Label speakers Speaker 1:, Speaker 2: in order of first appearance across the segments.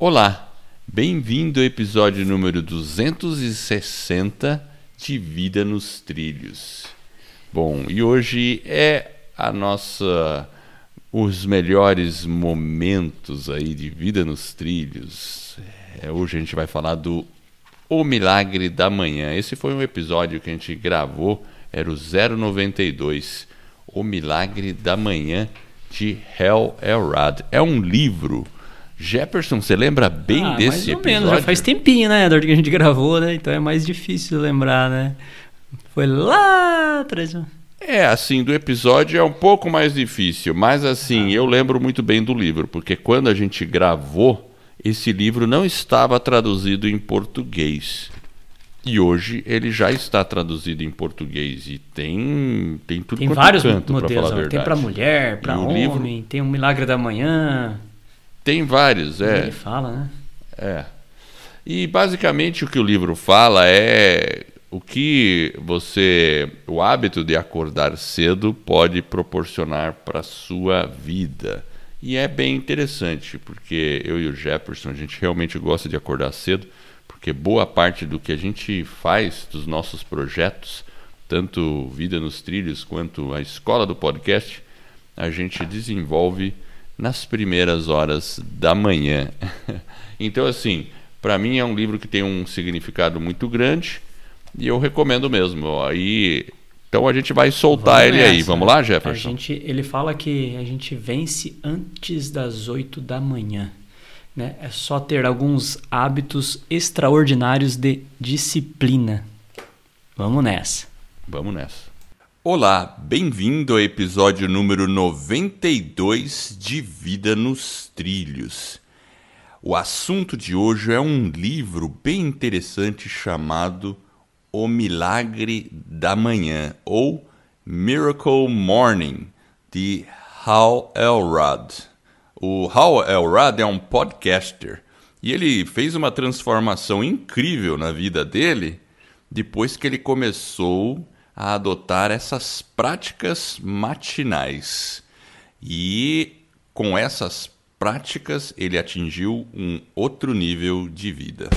Speaker 1: Olá, bem-vindo ao episódio número 260 de Vida nos Trilhos. Bom, e hoje é a nossa os melhores momentos aí de Vida nos Trilhos. É, hoje a gente vai falar do O Milagre da Manhã. Esse foi um episódio que a gente gravou, era o 092, O Milagre da Manhã de Hell Elrod. É um livro Jefferson, você lembra bem
Speaker 2: ah,
Speaker 1: desse
Speaker 2: mais ou
Speaker 1: episódio?
Speaker 2: menos, já faz tempinho, né, Eduardo, que a gente gravou, né? Então é mais difícil lembrar, né? Foi lá atrás.
Speaker 1: É, assim, do episódio é um pouco mais difícil, mas assim, ah. eu lembro muito bem do livro, porque quando a gente gravou, esse livro não estava traduzido em português. E hoje ele já está traduzido em português e tem tem tudo
Speaker 2: tem vários canto, modelos, tem para mulher, para homem, livro... tem um Milagre da Manhã,
Speaker 1: tem vários, é.
Speaker 2: Ele fala, né?
Speaker 1: É. E basicamente o que o livro fala é o que você, o hábito de acordar cedo pode proporcionar para sua vida. E é bem interessante, porque eu e o Jefferson, a gente realmente gosta de acordar cedo, porque boa parte do que a gente faz, dos nossos projetos, tanto Vida nos Trilhos quanto a escola do podcast, a gente desenvolve nas primeiras horas da manhã. então, assim, para mim é um livro que tem um significado muito grande e eu recomendo mesmo. Aí, então a gente vai soltar Vamos ele nessa. aí. Vamos lá, Jefferson?
Speaker 2: A gente, ele fala que a gente vence antes das 8 da manhã. Né? É só ter alguns hábitos extraordinários de disciplina. Vamos nessa.
Speaker 1: Vamos nessa. Olá, bem-vindo ao episódio número 92 de Vida nos Trilhos. O assunto de hoje é um livro bem interessante chamado O Milagre da Manhã ou Miracle Morning de Hal Elrod. O Hal Elrod é um podcaster e ele fez uma transformação incrível na vida dele depois que ele começou a adotar essas práticas matinais. E com essas práticas ele atingiu um outro nível de vida.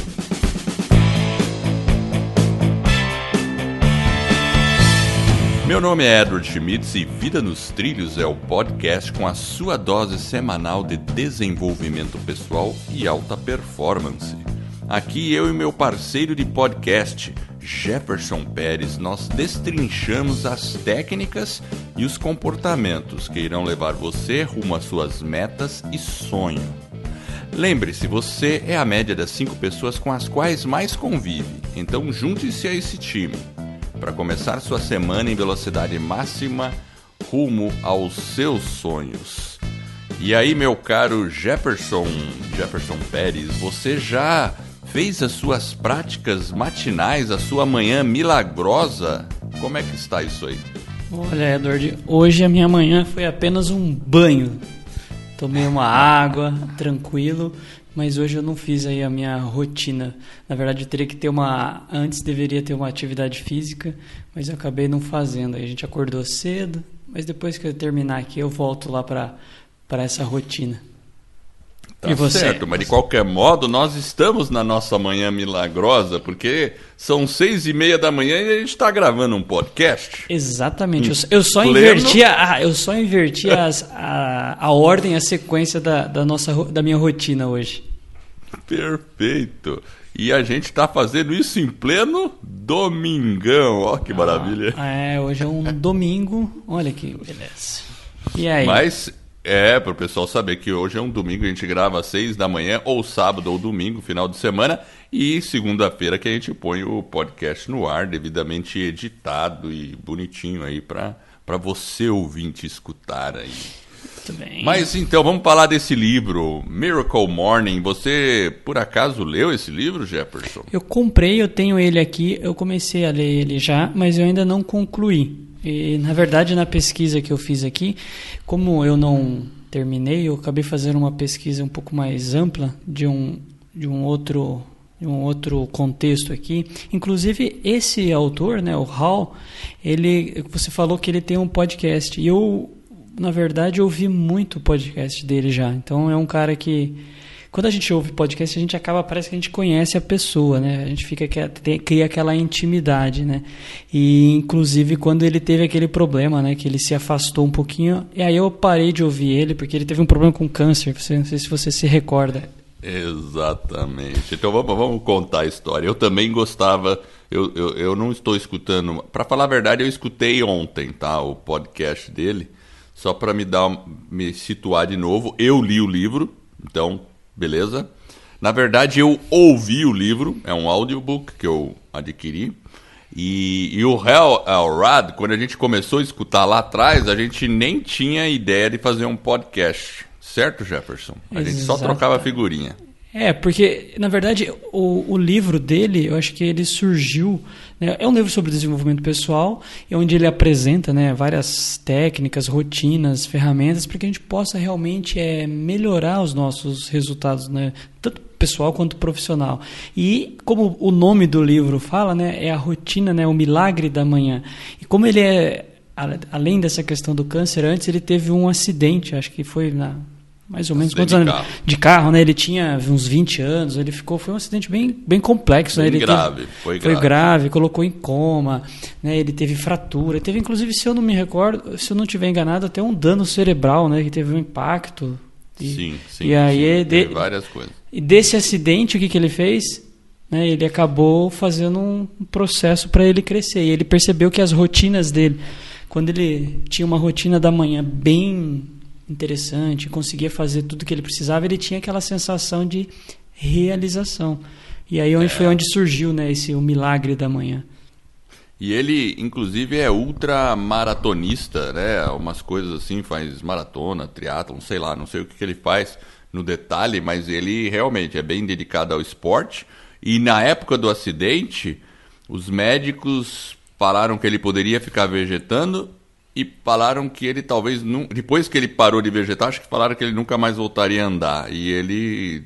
Speaker 1: Meu nome é Edward Schmitz e Vida nos Trilhos é o podcast com a sua dose semanal de desenvolvimento pessoal e alta performance. Aqui eu e meu parceiro de podcast, Jefferson Pérez, nós destrinchamos as técnicas e os comportamentos que irão levar você rumo às suas metas e sonho. Lembre-se, você é a média das cinco pessoas com as quais mais convive, então junte-se a esse time para começar sua semana em velocidade máxima rumo aos seus sonhos. E aí, meu caro Jefferson, Jefferson Pérez, você já Fez as suas práticas matinais, a sua manhã milagrosa? Como é que está isso aí?
Speaker 2: Olha, Edward, hoje a minha manhã foi apenas um banho. Tomei uma água, tranquilo, mas hoje eu não fiz aí a minha rotina. Na verdade, eu teria que ter uma. Antes deveria ter uma atividade física, mas eu acabei não fazendo. Aí a gente acordou cedo, mas depois que eu terminar aqui, eu volto lá para essa rotina.
Speaker 1: Tá você? certo, mas de qualquer modo, nós estamos na nossa manhã milagrosa, porque são seis e meia da manhã e a gente está gravando um podcast.
Speaker 2: Exatamente. Eu, só inverti, a, eu só inverti as, a, a ordem, a sequência da, da, nossa, da minha rotina hoje.
Speaker 1: Perfeito. E a gente está fazendo isso em pleno domingão. Ó, que maravilha.
Speaker 2: Ah, é, hoje é um domingo. Olha que beleza.
Speaker 1: E aí? Mas é, para o pessoal saber que hoje é um domingo, a gente grava às seis da manhã, ou sábado ou domingo, final de semana, e segunda-feira que a gente põe o podcast no ar, devidamente editado e bonitinho aí para você ouvinte escutar aí. Muito bem. Mas então, vamos falar desse livro, Miracle Morning. Você, por acaso, leu esse livro, Jefferson?
Speaker 2: Eu comprei, eu tenho ele aqui, eu comecei a ler ele já, mas eu ainda não concluí. E, na verdade, na pesquisa que eu fiz aqui, como eu não terminei, eu acabei fazendo uma pesquisa um pouco mais ampla de um, de um outro de um outro contexto aqui. Inclusive esse autor, né, o Hall, ele você falou que ele tem um podcast. E eu, na verdade, ouvi muito podcast dele já. Então é um cara que quando a gente ouve podcast, a gente acaba, parece que a gente conhece a pessoa, né? A gente fica, cria aquela intimidade, né? E, inclusive, quando ele teve aquele problema, né? Que ele se afastou um pouquinho, e aí eu parei de ouvir ele, porque ele teve um problema com câncer, não sei se você se recorda.
Speaker 1: Exatamente. Então vamos, vamos contar a história. Eu também gostava, eu, eu, eu não estou escutando, para falar a verdade, eu escutei ontem, tá? O podcast dele, só para me dar, me situar de novo. Eu li o livro, então, beleza. Na verdade, eu ouvi o livro, é um audiobook que eu adquiri. E, e o Hell Rad, quando a gente começou a escutar lá atrás, a gente nem tinha ideia de fazer um podcast. Certo, Jefferson? A Exato. gente só trocava figurinha.
Speaker 2: É, porque, na verdade, o, o livro dele, eu acho que ele surgiu. Né, é um livro sobre desenvolvimento pessoal, onde ele apresenta né, várias técnicas, rotinas, ferramentas, para que a gente possa realmente é, melhorar os nossos resultados, né, tanto pessoal quanto profissional. E, como o nome do livro fala, né, é a rotina, né, o milagre da manhã. E como ele é além dessa questão do câncer, antes ele teve um acidente, acho que foi na mais ou menos quantos anos carro. de carro, né? Ele tinha uns 20 anos, ele ficou, foi um acidente bem, bem complexo,
Speaker 1: bem
Speaker 2: né? Ele
Speaker 1: grave,
Speaker 2: teve,
Speaker 1: foi
Speaker 2: grave.
Speaker 1: Foi
Speaker 2: grave, colocou em coma, né? Ele teve fratura, teve inclusive, se eu não me recordo, se eu não tiver enganado, até um dano cerebral, né? Que teve um impacto.
Speaker 1: E, sim, sim.
Speaker 2: E aí
Speaker 1: sim,
Speaker 2: de,
Speaker 1: várias coisas.
Speaker 2: E desse acidente, o que que ele fez? Né, ele acabou fazendo um processo para ele crescer. E ele percebeu que as rotinas dele, quando ele tinha uma rotina da manhã bem interessante, conseguia fazer tudo que ele precisava, ele tinha aquela sensação de realização. E aí onde é. foi onde surgiu, né, esse o milagre da manhã.
Speaker 1: E ele, inclusive, é ultra maratonista, né? Umas coisas assim, faz maratona, triatlon, sei lá, não sei o que, que ele faz no detalhe, mas ele realmente é bem dedicado ao esporte. E na época do acidente, os médicos falaram que ele poderia ficar vegetando e falaram que ele talvez não, depois que ele parou de vegetar, acho que falaram que ele nunca mais voltaria a andar e ele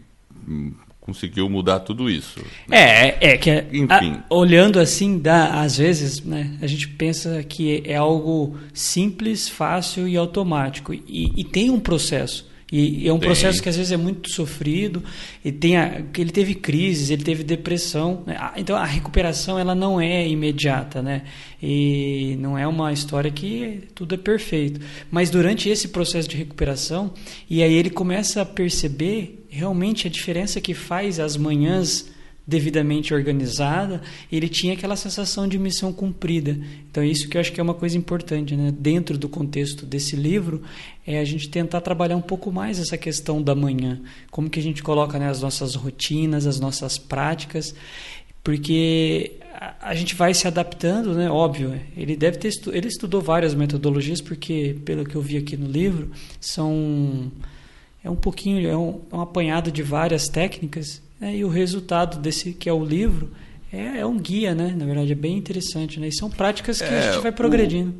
Speaker 1: hum, conseguiu mudar tudo isso.
Speaker 2: Né? É, é que Enfim. A, olhando assim, dá, às vezes, né, a gente pensa que é algo simples, fácil e automático e, e tem um processo. E, é um processo que às vezes é muito sofrido. E tem a, ele teve crises, ele teve depressão. Né? Então a recuperação ela não é imediata, né? E não é uma história que tudo é perfeito. Mas durante esse processo de recuperação, e aí ele começa a perceber realmente a diferença que faz as manhãs devidamente organizada, ele tinha aquela sensação de missão cumprida. Então, isso que eu acho que é uma coisa importante, né? dentro do contexto desse livro, é a gente tentar trabalhar um pouco mais essa questão da manhã. Como que a gente coloca né, as nossas rotinas, as nossas práticas, porque a gente vai se adaptando, né? Óbvio, ele deve ter estu ele estudou várias metodologias porque pelo que eu vi aqui no livro são é um pouquinho é um, é um apanhado de várias técnicas né? E o resultado desse que é o livro é, é, um guia, né? Na verdade, é bem interessante, né? E são práticas que é, a gente vai progredindo.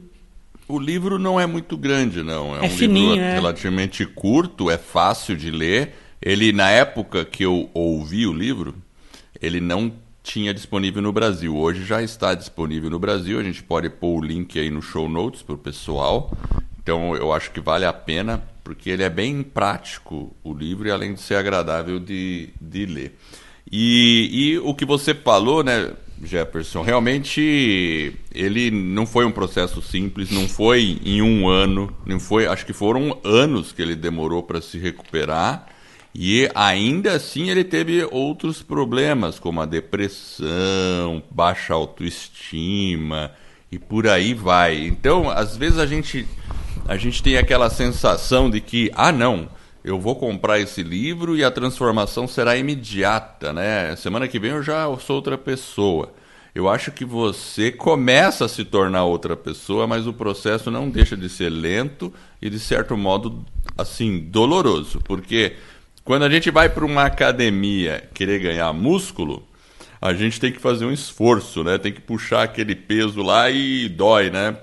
Speaker 1: O, o, livro não é muito grande, não.
Speaker 2: É, é um fininho, livro
Speaker 1: é. relativamente curto, é fácil de ler. Ele, na época que eu ouvi o livro, ele não tinha disponível no Brasil. Hoje já está disponível no Brasil. A gente pode pôr o link aí no show notes para o pessoal. Então eu acho que vale a pena porque ele é bem prático, o livro, e além de ser agradável de, de ler. E, e o que você falou, né, Jefferson, realmente ele não foi um processo simples, não foi em um ano, não foi, acho que foram anos que ele demorou para se recuperar. E ainda assim ele teve outros problemas, como a depressão, baixa autoestima e por aí vai. Então, às vezes a gente a gente tem aquela sensação de que, ah, não, eu vou comprar esse livro e a transformação será imediata, né? Semana que vem eu já sou outra pessoa. Eu acho que você começa a se tornar outra pessoa, mas o processo não deixa de ser lento e, de certo modo, assim, doloroso. Porque quando a gente vai para uma academia querer ganhar músculo, a gente tem que fazer um esforço, né? Tem que puxar aquele peso lá e dói, né?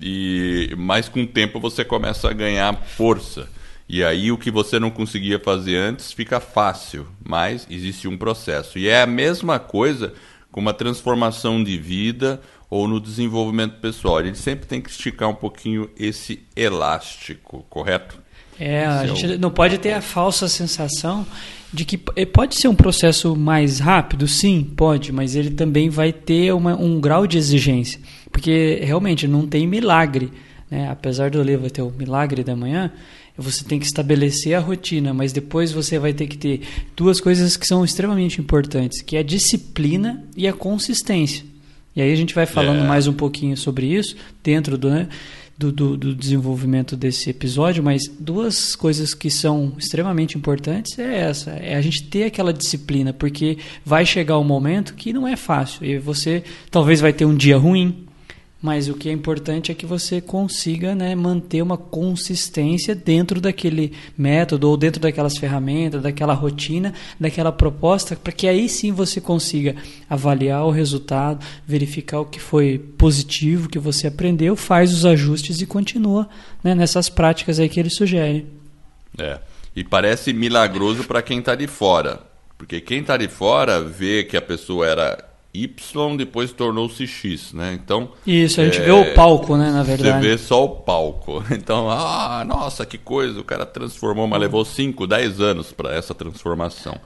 Speaker 1: E mas com o tempo você começa a ganhar força. E aí o que você não conseguia fazer antes fica fácil, mas existe um processo. E é a mesma coisa com uma transformação de vida ou no desenvolvimento pessoal. A gente sempre tem que esticar um pouquinho esse elástico, correto?
Speaker 2: É, a Esse gente é o... não pode ter a falsa sensação de que pode ser um processo mais rápido, sim, pode, mas ele também vai ter uma, um grau de exigência, porque realmente não tem milagre, né? Apesar do livro ter o milagre da manhã, você tem que estabelecer a rotina, mas depois você vai ter que ter duas coisas que são extremamente importantes, que é a disciplina e a consistência. E aí a gente vai falando é. mais um pouquinho sobre isso dentro do, né, do, do, do, desenvolvimento desse episódio, mas duas coisas que são extremamente importantes é essa, é a gente ter aquela disciplina, porque vai chegar um momento que não é fácil e você talvez vai ter um dia ruim, mas o que é importante é que você consiga né, manter uma consistência dentro daquele método ou dentro daquelas ferramentas, daquela rotina, daquela proposta, para que aí sim você consiga avaliar o resultado, verificar o que foi positivo, que você aprendeu, faz os ajustes e continua né, nessas práticas aí que ele sugere.
Speaker 1: É. E parece milagroso para quem está de fora. Porque quem está de fora vê que a pessoa era Y depois tornou-se X, né? Então
Speaker 2: isso a gente é, vê o palco, né? Na verdade
Speaker 1: você vê só o palco. Então, ah, nossa, que coisa! O cara transformou, mas levou 5, 10 anos para essa transformação.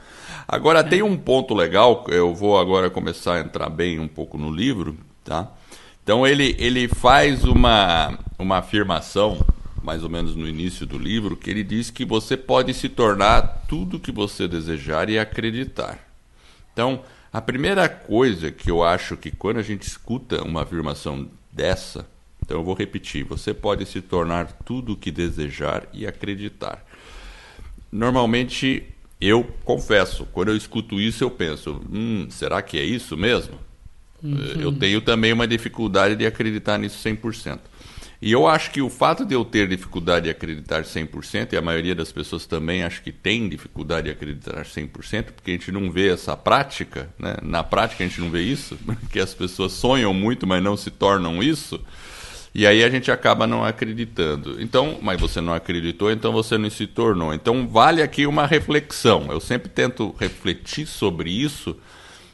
Speaker 1: Agora é. tem um ponto legal. Eu vou agora começar a entrar bem um pouco no livro, tá? Então ele ele faz uma uma afirmação mais ou menos no início do livro que ele diz que você pode se tornar tudo que você desejar e acreditar. Então a primeira coisa que eu acho que quando a gente escuta uma afirmação dessa, então eu vou repetir: você pode se tornar tudo o que desejar e acreditar. Normalmente, eu confesso, quando eu escuto isso, eu penso: hum, será que é isso mesmo? Uhum. Eu tenho também uma dificuldade de acreditar nisso 100%. E eu acho que o fato de eu ter dificuldade de acreditar 100%, e a maioria das pessoas também acho que tem dificuldade de acreditar 100%, porque a gente não vê essa prática, né? na prática a gente não vê isso, que as pessoas sonham muito, mas não se tornam isso, e aí a gente acaba não acreditando. Então, mas você não acreditou, então você não se tornou. Então vale aqui uma reflexão. Eu sempre tento refletir sobre isso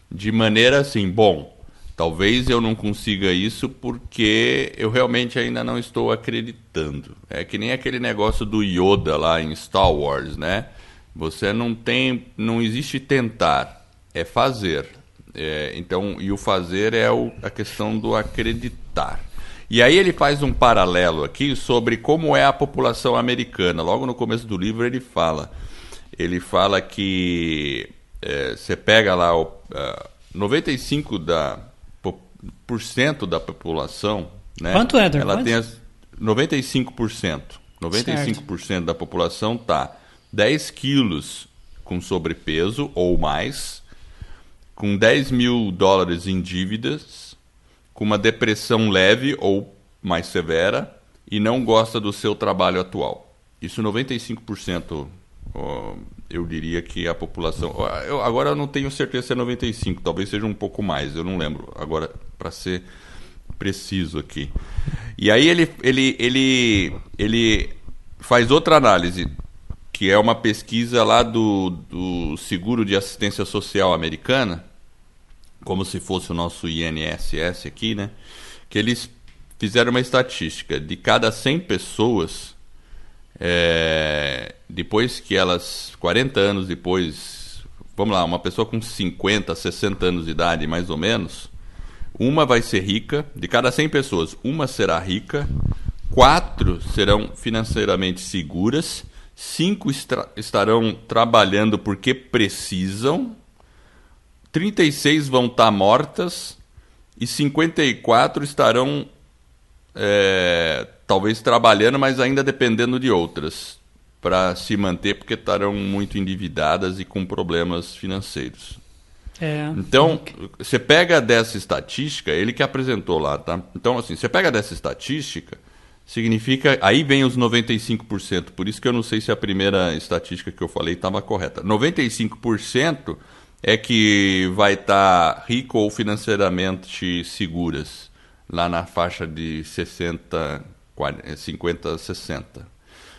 Speaker 1: de maneira assim, bom, Talvez eu não consiga isso porque eu realmente ainda não estou acreditando. É que nem aquele negócio do Yoda lá em Star Wars, né? Você não tem, não existe tentar, é fazer. É, então, e o fazer é o, a questão do acreditar. E aí ele faz um paralelo aqui sobre como é a população americana. Logo no começo do livro ele fala, ele fala que é, você pega lá o uh, 95 da 95% da população, né?
Speaker 2: Quanto é,
Speaker 1: Ela Quanto? tem as 95%. 95% certo. da população tá 10 quilos com sobrepeso ou mais, com 10 mil dólares em dívidas, com uma depressão leve ou mais severa e não gosta do seu trabalho atual. Isso 95% eu diria que a população. Eu, agora eu não tenho certeza se é 95, talvez seja um pouco mais, eu não lembro. Agora, para ser preciso aqui. E aí ele, ele, ele, ele faz outra análise, que é uma pesquisa lá do, do Seguro de Assistência Social Americana, como se fosse o nosso INSS aqui, né? Que eles fizeram uma estatística de cada 100 pessoas é, depois que elas, 40 anos depois, vamos lá, uma pessoa com 50, 60 anos de idade, mais ou menos, uma vai ser rica, de cada 100 pessoas, uma será rica, quatro serão financeiramente seguras, cinco estarão trabalhando porque precisam, 36 vão estar mortas e 54 estarão é, talvez trabalhando, mas ainda dependendo de outras para se manter, porque estarão muito endividadas e com problemas financeiros. É. Então, você pega dessa estatística, ele que apresentou lá, tá? Então, assim, você pega dessa estatística, significa. Aí vem os 95%, por isso que eu não sei se a primeira estatística que eu falei estava correta. 95% é que vai estar tá rico ou financeiramente seguras, lá na faixa de 60 50, 60.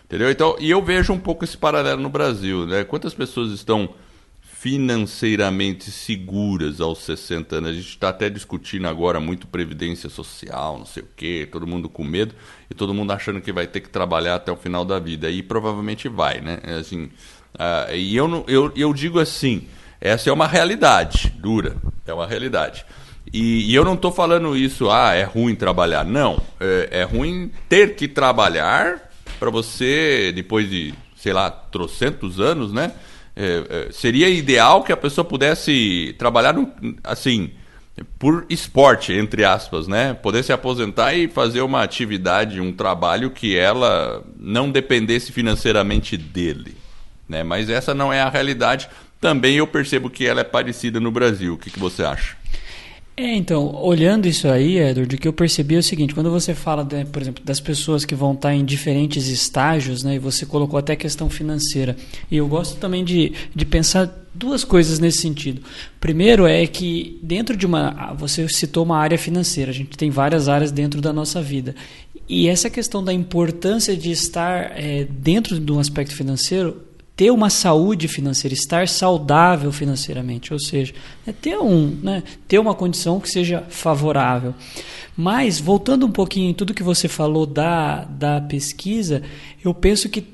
Speaker 1: Entendeu? Então, e eu vejo um pouco esse paralelo no Brasil, né? Quantas pessoas estão financeiramente seguras aos 60 anos? A gente está até discutindo agora muito previdência social, não sei o quê, todo mundo com medo e todo mundo achando que vai ter que trabalhar até o final da vida. E provavelmente vai, né? É assim, uh, e eu, eu, eu digo assim, essa é uma realidade dura, é uma realidade. E, e eu não estou falando isso, ah, é ruim trabalhar. Não, é, é ruim ter que trabalhar para você, depois de, sei lá, trocentos anos, né? É, é, seria ideal que a pessoa pudesse trabalhar, no, assim, por esporte, entre aspas, né? Poder se aposentar e fazer uma atividade, um trabalho que ela não dependesse financeiramente dele. Né? Mas essa não é a realidade. Também eu percebo que ela é parecida no Brasil. O que, que você acha?
Speaker 2: É, então, olhando isso aí, Edward, o que eu percebi é o seguinte, quando você fala, de, por exemplo, das pessoas que vão estar em diferentes estágios, né, e você colocou até a questão financeira, e eu gosto também de, de pensar duas coisas nesse sentido. Primeiro é que dentro de uma, você citou uma área financeira, a gente tem várias áreas dentro da nossa vida, e essa questão da importância de estar é, dentro de um aspecto financeiro ter uma saúde financeira, estar saudável financeiramente, ou seja, é ter, um, né, ter uma condição que seja favorável. Mas, voltando um pouquinho em tudo que você falou da, da pesquisa, eu penso que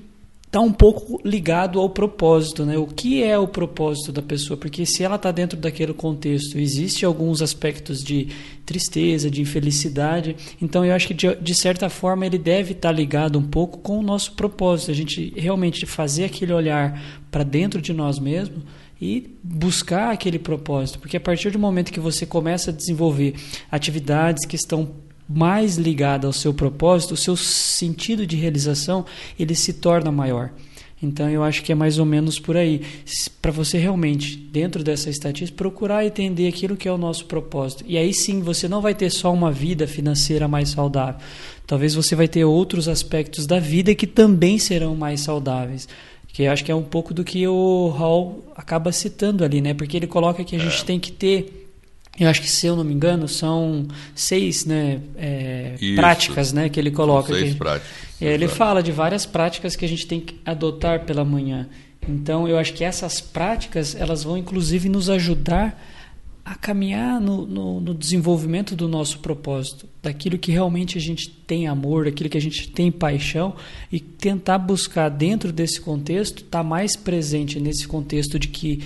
Speaker 2: está um pouco ligado ao propósito, né? O que é o propósito da pessoa? Porque se ela está dentro daquele contexto, existe alguns aspectos de tristeza, de infelicidade. Então eu acho que de, de certa forma ele deve estar tá ligado um pouco com o nosso propósito, a gente realmente fazer aquele olhar para dentro de nós mesmos e buscar aquele propósito, porque a partir do momento que você começa a desenvolver atividades que estão mais ligada ao seu propósito, o seu sentido de realização ele se torna maior. Então eu acho que é mais ou menos por aí. Para você realmente, dentro dessa estatística, procurar entender aquilo que é o nosso propósito. E aí sim você não vai ter só uma vida financeira mais saudável. Talvez você vai ter outros aspectos da vida que também serão mais saudáveis. Que eu acho que é um pouco do que o Hall acaba citando ali, né? Porque ele coloca que a gente é. tem que ter eu acho que, se eu não me engano, são seis né, é, práticas né, que ele coloca.
Speaker 1: São seis práticas.
Speaker 2: É, ele fala de várias práticas que a gente tem que adotar pela manhã. Então, eu acho que essas práticas elas vão, inclusive, nos ajudar a caminhar no, no, no, desenvolvimento do nosso propósito, daquilo que realmente a gente tem amor, daquilo que a gente tem paixão e tentar buscar dentro desse contexto, estar tá mais presente nesse contexto de que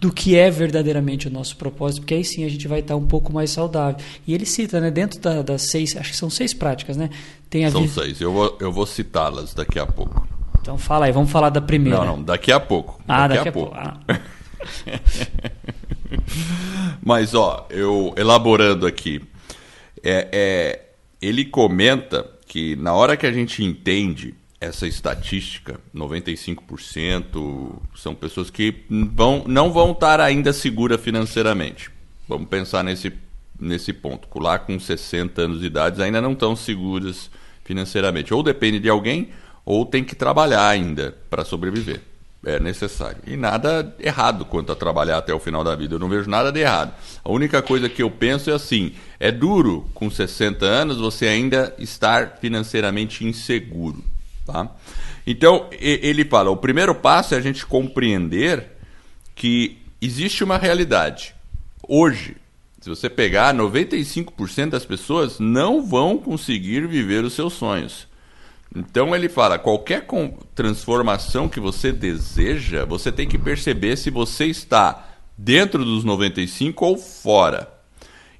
Speaker 2: do que é verdadeiramente o nosso propósito, porque aí sim a gente vai estar um pouco mais saudável. E ele cita, né, dentro da, das seis, acho que são seis práticas, né?
Speaker 1: Tem a são seis, eu vou, eu vou citá-las daqui a pouco.
Speaker 2: Então fala aí, vamos falar da primeira.
Speaker 1: Não, não, daqui a pouco.
Speaker 2: Ah, daqui, daqui a, a, pouco. pouco. Ah.
Speaker 1: Mas, ó, eu elaborando aqui, é, é, ele comenta que na hora que a gente entende essa estatística, 95% são pessoas que vão, não vão estar ainda seguras financeiramente. Vamos pensar nesse, nesse ponto. Lá com 60 anos de idade ainda não estão seguras financeiramente. Ou depende de alguém, ou tem que trabalhar ainda para sobreviver. É necessário. E nada errado quanto a trabalhar até o final da vida. Eu não vejo nada de errado. A única coisa que eu penso é assim: é duro com 60 anos você ainda estar financeiramente inseguro. Tá? Então, ele fala: o primeiro passo é a gente compreender que existe uma realidade. Hoje, se você pegar 95% das pessoas não vão conseguir viver os seus sonhos. Então ele fala, qualquer transformação que você deseja, você tem que perceber se você está dentro dos 95 ou fora.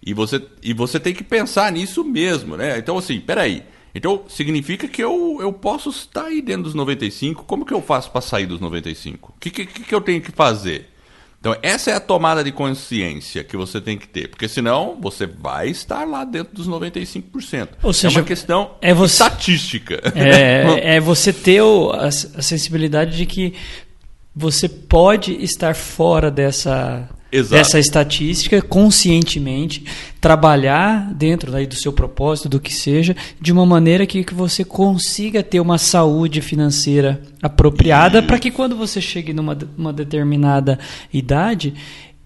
Speaker 1: E você, e você tem que pensar nisso mesmo, né? Então assim, peraí, então, significa que eu, eu posso estar aí dentro dos 95. Como que eu faço para sair dos 95? O que, que, que eu tenho que fazer? Então, essa é a tomada de consciência que você tem que ter, porque senão você vai estar lá dentro dos 95%. Ou seja, é uma questão é você, estatística.
Speaker 2: É, é você ter o, a, a sensibilidade de que você pode estar fora dessa Exato. dessa estatística conscientemente, trabalhar dentro do seu propósito, do que seja, de uma maneira que, que você consiga ter uma saúde financeira apropriada para que quando você chegue numa uma determinada idade,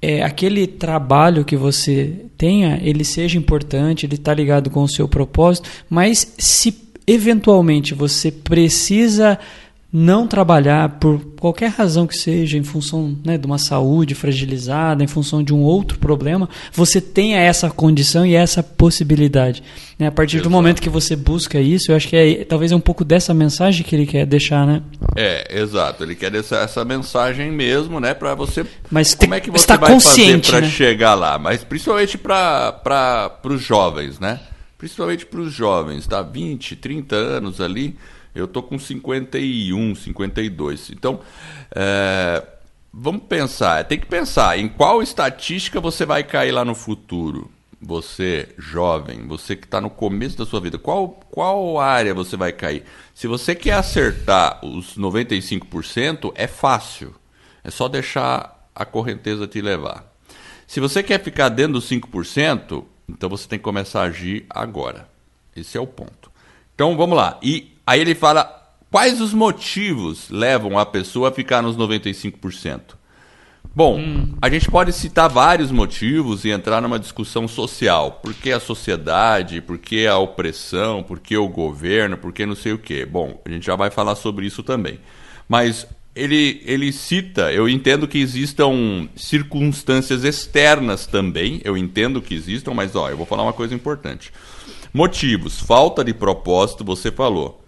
Speaker 2: é, aquele trabalho que você tenha, ele seja importante, ele está ligado com o seu propósito, mas se eventualmente você precisa não trabalhar por qualquer razão que seja, em função né, de uma saúde fragilizada, em função de um outro problema, você tenha essa condição e essa possibilidade. Né? A partir Exato. do momento que você busca isso, eu acho que é, talvez é um pouco dessa mensagem que ele quer deixar, né?
Speaker 1: É, exato. Ele quer deixar essa mensagem mesmo, né? Para você.
Speaker 2: Mas como é que você vai fazer
Speaker 1: para
Speaker 2: né?
Speaker 1: chegar lá? Mas principalmente para os jovens, né? Principalmente para os jovens, tá? 20, 30 anos ali eu tô com 51, 52. Então, é, vamos pensar. Tem que pensar em qual estatística você vai cair lá no futuro. Você, jovem, você que está no começo da sua vida, qual, qual área você vai cair? Se você quer acertar os 95%, é fácil. É só deixar a correnteza te levar. Se você quer ficar dentro dos 5%, então você tem que começar a agir agora. Esse é o ponto. Então vamos lá. E Aí ele fala quais os motivos levam a pessoa a ficar nos 95%. Bom, hum. a gente pode citar vários motivos e entrar numa discussão social. Por que a sociedade, por que a opressão, por que o governo, por que não sei o quê. Bom, a gente já vai falar sobre isso também. Mas ele, ele cita, eu entendo que existam circunstâncias externas também, eu entendo que existam, mas ó, eu vou falar uma coisa importante. Motivos, falta de propósito, você falou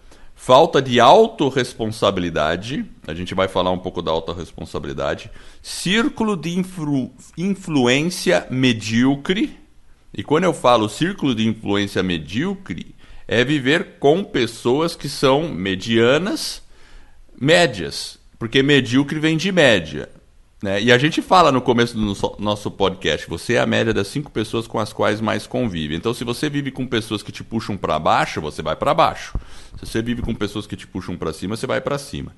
Speaker 1: falta de autorresponsabilidade, a gente vai falar um pouco da autorresponsabilidade, círculo de influ, influência medíocre, e quando eu falo círculo de influência medíocre, é viver com pessoas que são medianas, médias, porque medíocre vem de média. Né? E a gente fala no começo do nosso podcast, você é a média das cinco pessoas com as quais mais convive. Então, se você vive com pessoas que te puxam para baixo, você vai para baixo. Se você vive com pessoas que te puxam para cima, você vai para cima.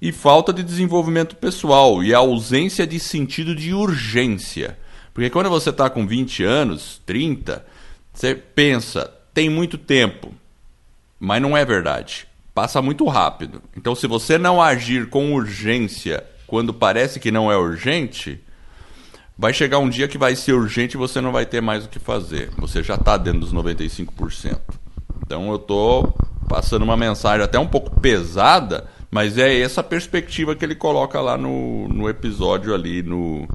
Speaker 1: E falta de desenvolvimento pessoal e ausência de sentido de urgência. Porque quando você está com 20 anos, 30, você pensa, tem muito tempo. Mas não é verdade. Passa muito rápido. Então, se você não agir com urgência quando parece que não é urgente, vai chegar um dia que vai ser urgente e você não vai ter mais o que fazer. Você já está dentro dos 95%. Então eu estou passando uma mensagem até um pouco pesada, mas é essa perspectiva que ele coloca lá no, no episódio ali, no,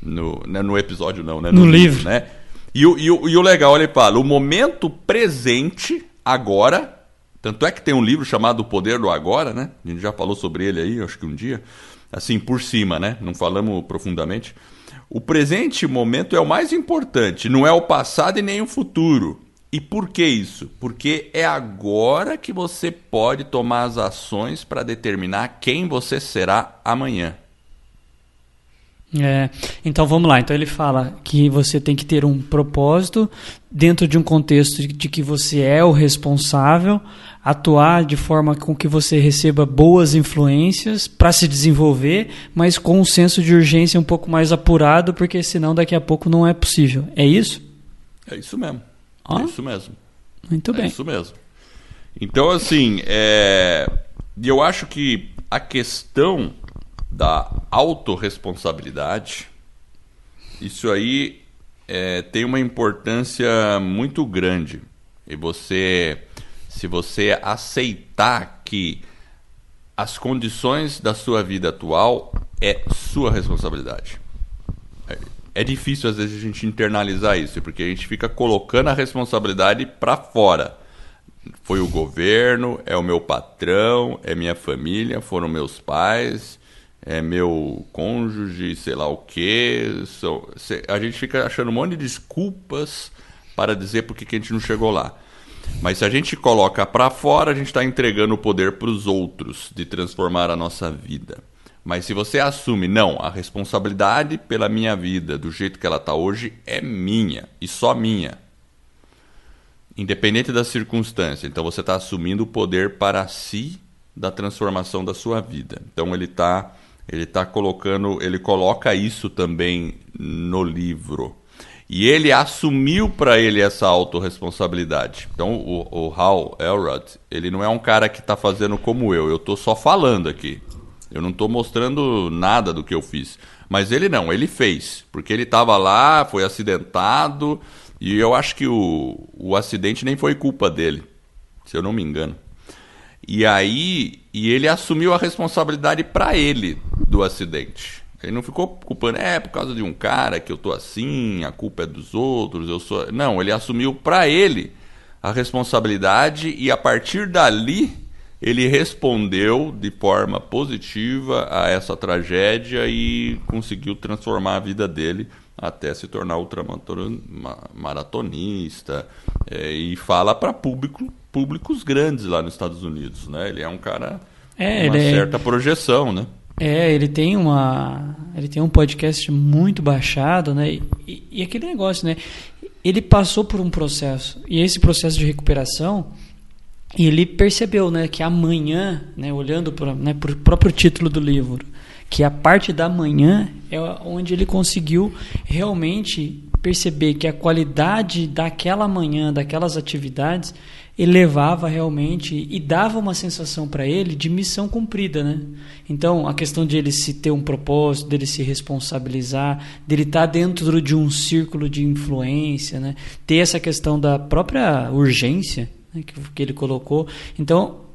Speaker 1: no, né, no episódio não, né?
Speaker 2: No, no livro.
Speaker 1: Né? E, o, e, o, e o legal, ele fala, o momento presente, agora, tanto é que tem um livro chamado O Poder do Agora, né? A gente já falou sobre ele aí, acho que um dia assim por cima, né? Não falamos profundamente. O presente momento é o mais importante, não é o passado e nem o futuro. E por que isso? Porque é agora que você pode tomar as ações para determinar quem você será amanhã.
Speaker 2: É, então vamos lá. Então ele fala que você tem que ter um propósito dentro de um contexto de que você é o responsável, atuar de forma com que você receba boas influências para se desenvolver, mas com um senso de urgência um pouco mais apurado, porque senão daqui a pouco não é possível. É isso?
Speaker 1: É isso mesmo. Ah? É isso mesmo.
Speaker 2: Muito bem. É
Speaker 1: isso mesmo. Então, assim, é... eu acho que a questão da autorresponsabilidade, isso aí é, tem uma importância muito grande. E você se você aceitar que as condições da sua vida atual é sua responsabilidade. É, é difícil às vezes a gente internalizar isso, porque a gente fica colocando a responsabilidade para fora. Foi o governo, é o meu patrão, é minha família, foram meus pais, é meu cônjuge, sei lá o quê. A gente fica achando um monte de desculpas para dizer por que a gente não chegou lá. Mas se a gente coloca para fora, a gente está entregando o poder para os outros de transformar a nossa vida. Mas se você assume, não, a responsabilidade pela minha vida, do jeito que ela está hoje, é minha e só minha. Independente da circunstância. Então você está assumindo o poder para si da transformação da sua vida. Então ele está ele tá colocando, ele coloca isso também no livro. E ele assumiu para ele essa autorresponsabilidade. Então, o, o Hal Elrod, ele não é um cara que está fazendo como eu. Eu estou só falando aqui. Eu não estou mostrando nada do que eu fiz. Mas ele não, ele fez. Porque ele estava lá, foi acidentado. E eu acho que o, o acidente nem foi culpa dele. Se eu não me engano. E aí, e ele assumiu a responsabilidade para ele do acidente. Ele não ficou culpando, é por causa de um cara que eu tô assim, a culpa é dos outros, eu sou. Não, ele assumiu para ele a responsabilidade e a partir dali ele respondeu de forma positiva a essa tragédia e conseguiu transformar a vida dele até se tornar ultramaratonista é, e fala para público, públicos grandes lá nos Estados Unidos, né? Ele é um cara
Speaker 2: é,
Speaker 1: com uma
Speaker 2: é
Speaker 1: certa projeção, né?
Speaker 2: É, ele tem uma, ele tem um podcast muito baixado, né? E, e, aquele negócio, né? Ele passou por um processo e esse processo de recuperação, ele percebeu, né, que amanhã, né, olhando para né, o próprio título do livro, que a parte da manhã é onde ele conseguiu realmente perceber que a qualidade daquela manhã, daquelas atividades, elevava realmente e dava uma sensação para ele de missão cumprida, né? Então, a questão de ele se ter um propósito, dele se responsabilizar, dele estar tá dentro de um círculo de influência, né? Ter essa questão da própria urgência né? que, que ele colocou. Então,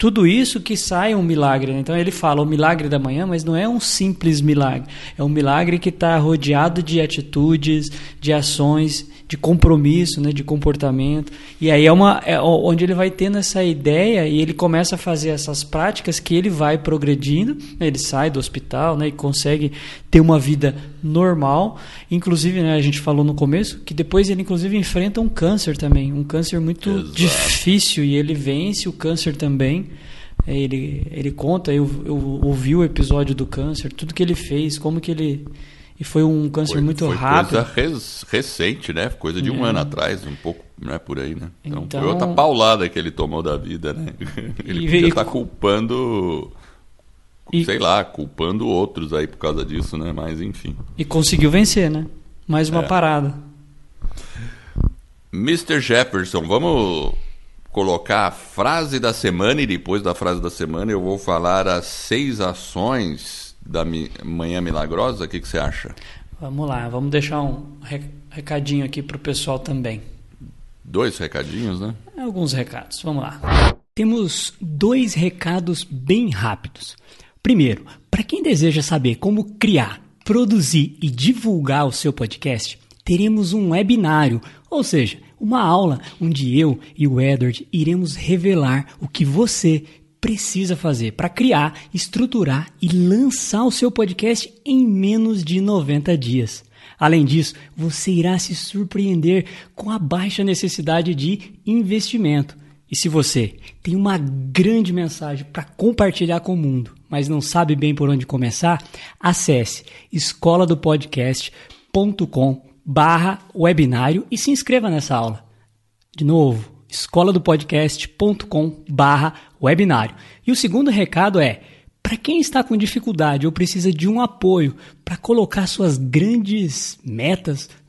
Speaker 2: tudo isso que sai um milagre. Né? Então ele fala o milagre da manhã, mas não é um simples milagre. É um milagre que está rodeado de atitudes, de ações, de compromisso, né? de comportamento. E aí é, uma, é onde ele vai tendo essa ideia e ele começa a fazer essas práticas que ele vai progredindo. Né? Ele sai do hospital né? e consegue ter uma vida normal. Inclusive, né, a gente falou no começo que depois ele inclusive enfrenta um câncer também, um câncer muito Exato. difícil e ele vence o câncer também. É, ele, ele conta, eu, eu ouvi o episódio do câncer, tudo que ele fez, como que ele. E foi um câncer foi, muito
Speaker 1: foi
Speaker 2: rápido.
Speaker 1: Coisa recente, né? Coisa de um é. ano atrás, um pouco, né? Por aí, né? Então, então, foi outra paulada que ele tomou da vida, né? Ele e, estar tá culpando. E, sei lá, culpando outros aí por causa disso, né? Mas enfim.
Speaker 2: E conseguiu vencer, né? Mais uma é. parada.
Speaker 1: Mr. Jefferson, vamos colocar a frase da semana e depois da frase da semana eu vou falar as seis ações da Manhã Milagrosa. O que, que você acha?
Speaker 2: Vamos lá, vamos deixar um recadinho aqui para o pessoal também.
Speaker 1: Dois recadinhos, né?
Speaker 2: Alguns recados, vamos lá. Temos dois recados bem rápidos. Primeiro, para quem deseja saber como criar, produzir e divulgar o seu podcast, teremos um webinário, ou seja, uma aula onde eu e o Edward iremos revelar o que você precisa fazer para criar, estruturar e lançar o seu podcast em menos de 90 dias. Além disso, você irá se surpreender com a baixa necessidade de investimento. E se você tem uma grande mensagem para compartilhar com o mundo, mas não sabe bem por onde começar, acesse escola do podcast.com barra webinário e se inscreva nessa aula. De novo, escola do podcast.com barra webinário. E o segundo recado é, para quem está com dificuldade ou precisa de um apoio para colocar suas grandes metas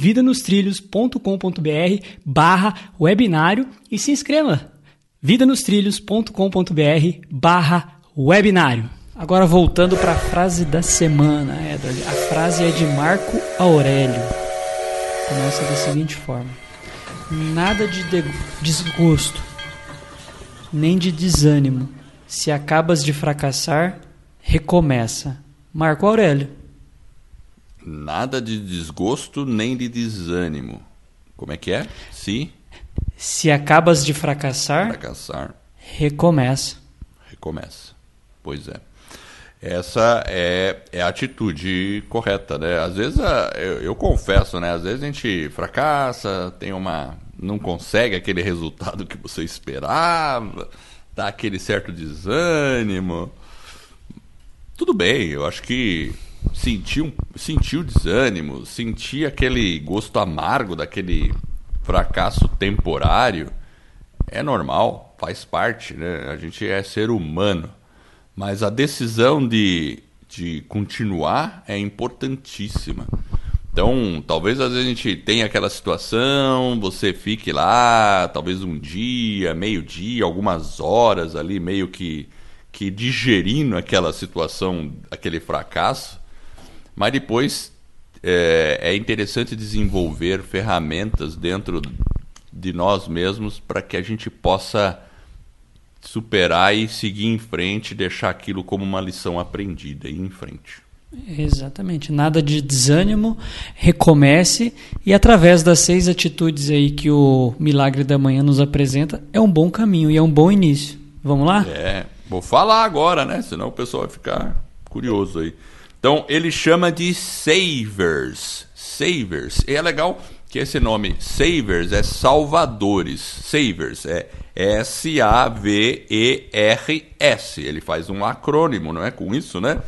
Speaker 2: vidanostrilhos.com.br barra webinário e se inscreva. vidanostrilhos.com.br barra webinário. Agora voltando para a frase da semana, Edward. A frase é de Marco Aurélio. Começa da seguinte forma: Nada de desgosto, nem de desânimo. Se acabas de fracassar, recomeça. Marco Aurélio.
Speaker 1: Nada de desgosto nem de desânimo. Como é que é? Se
Speaker 2: Se acabas de fracassar,
Speaker 1: fracassar,
Speaker 2: recomeça.
Speaker 1: Recomeça. Pois é. Essa é, é a atitude correta, né? Às vezes, eu, eu, confesso, né? Às vezes a gente fracassa, tem uma... não consegue aquele resultado que você esperava, dá aquele certo desânimo. Tudo bem, eu acho que sentir o desânimo, sentir aquele gosto amargo daquele fracasso temporário é normal, faz parte, né? A gente é ser humano. Mas a decisão de de continuar é importantíssima. Então, talvez às vezes a gente tenha aquela situação, você fique lá, talvez um dia, meio dia, algumas horas ali, meio que, que digerindo aquela situação, aquele fracasso, mas depois é, é interessante desenvolver ferramentas dentro de nós mesmos para que a gente possa superar e seguir em frente, deixar aquilo como uma lição aprendida e ir em frente.
Speaker 2: Exatamente, nada de desânimo, recomece e através das seis atitudes aí que o Milagre da Manhã nos apresenta, é um bom caminho e é um bom início. Vamos lá?
Speaker 1: É, vou falar agora, né? Senão o pessoal vai ficar curioso aí. Então, ele chama de savers. Savers. E é legal que esse nome savers é salvadores. Savers é S-A-V-E-R-S. Ele faz um acrônimo, não é? Com isso, né?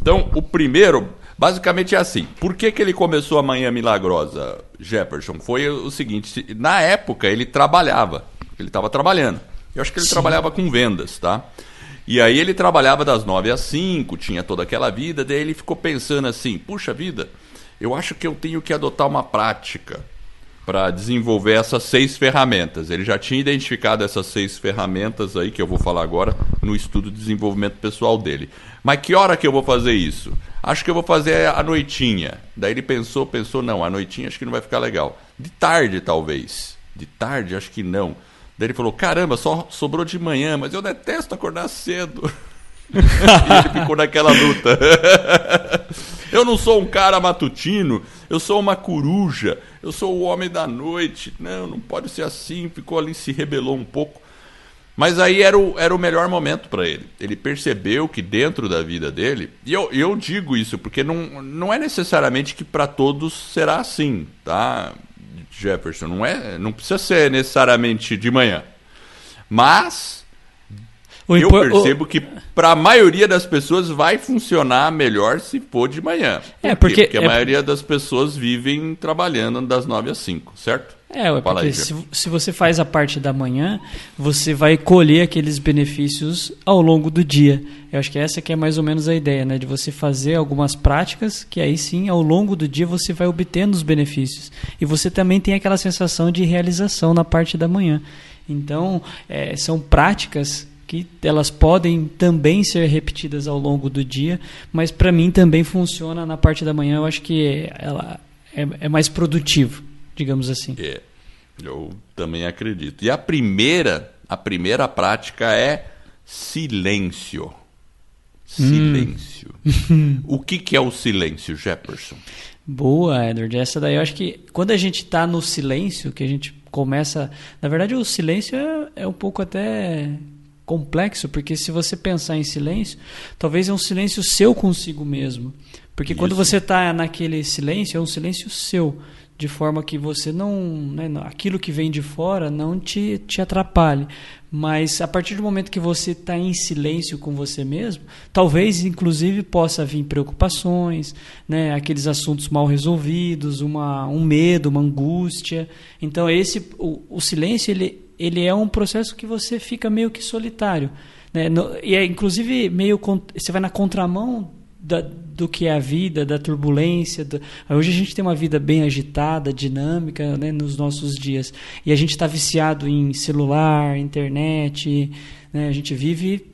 Speaker 1: Então, o primeiro, basicamente é assim. Por que, que ele começou a Manhã Milagrosa, Jefferson? Foi o seguinte: na época ele trabalhava, ele estava trabalhando. Eu acho que ele Sim. trabalhava com vendas, tá? E aí ele trabalhava das nove às cinco, tinha toda aquela vida, daí ele ficou pensando assim: puxa vida, eu acho que eu tenho que adotar uma prática para desenvolver essas seis ferramentas. Ele já tinha identificado essas seis ferramentas aí que eu vou falar agora no estudo de desenvolvimento pessoal dele. Mas que hora que eu vou fazer isso? Acho que eu vou fazer a noitinha. Daí ele pensou, pensou, não, a noitinha acho que não vai ficar legal. De tarde, talvez. De tarde, acho que não. Daí ele falou, caramba, só sobrou de manhã, mas eu detesto acordar cedo. e ele ficou naquela luta. eu não sou um cara matutino, eu sou uma coruja, eu sou o homem da noite. Não, não pode ser assim. Ficou ali, se rebelou um pouco. Mas aí era o, era o melhor momento para ele. Ele percebeu que dentro da vida dele, e eu, eu digo isso porque não, não é necessariamente que para todos será assim, tá? Jefferson, não é, não precisa ser necessariamente de manhã. Mas o eu percebo o... que para a maioria das pessoas vai funcionar melhor se for de manhã.
Speaker 2: Por é, porque,
Speaker 1: porque a
Speaker 2: é...
Speaker 1: maioria das pessoas vivem trabalhando das 9 às 5, certo?
Speaker 2: É, porque aí, se, se, você faz a parte da manhã, você vai colher aqueles benefícios ao longo do dia. Eu acho que essa que é mais ou menos a ideia, né? De você fazer algumas práticas que aí sim, ao longo do dia, você vai obtendo os benefícios. E você também tem aquela sensação de realização na parte da manhã. Então, é, são práticas que elas podem também ser repetidas ao longo do dia, mas para mim também funciona na parte da manhã. Eu acho que ela é, é mais produtivo, digamos assim.
Speaker 1: É, eu também acredito. E a primeira, a primeira prática é silêncio. Silêncio. Hum. o que, que é o silêncio, Jefferson?
Speaker 2: Boa, Edward. Essa daí eu acho que quando a gente está no silêncio, que a gente começa. Na verdade, o silêncio é, é um pouco até complexo, porque se você pensar em silêncio, talvez é um silêncio seu consigo mesmo. Porque Isso. quando você está naquele silêncio, é um silêncio seu, de forma que você não. Né, aquilo que vem de fora não te, te atrapalhe. Mas a partir do momento que você está em silêncio com você mesmo, talvez inclusive possa vir preocupações, né, aqueles assuntos mal resolvidos, uma, um medo, uma angústia. Então esse o, o silêncio ele ele é um processo que você fica meio que solitário. Né? No, e é inclusive meio. Você vai na contramão da, do que é a vida, da turbulência. Do... Hoje a gente tem uma vida bem agitada, dinâmica né, nos nossos dias. E a gente está viciado em celular, internet. Né? A gente vive.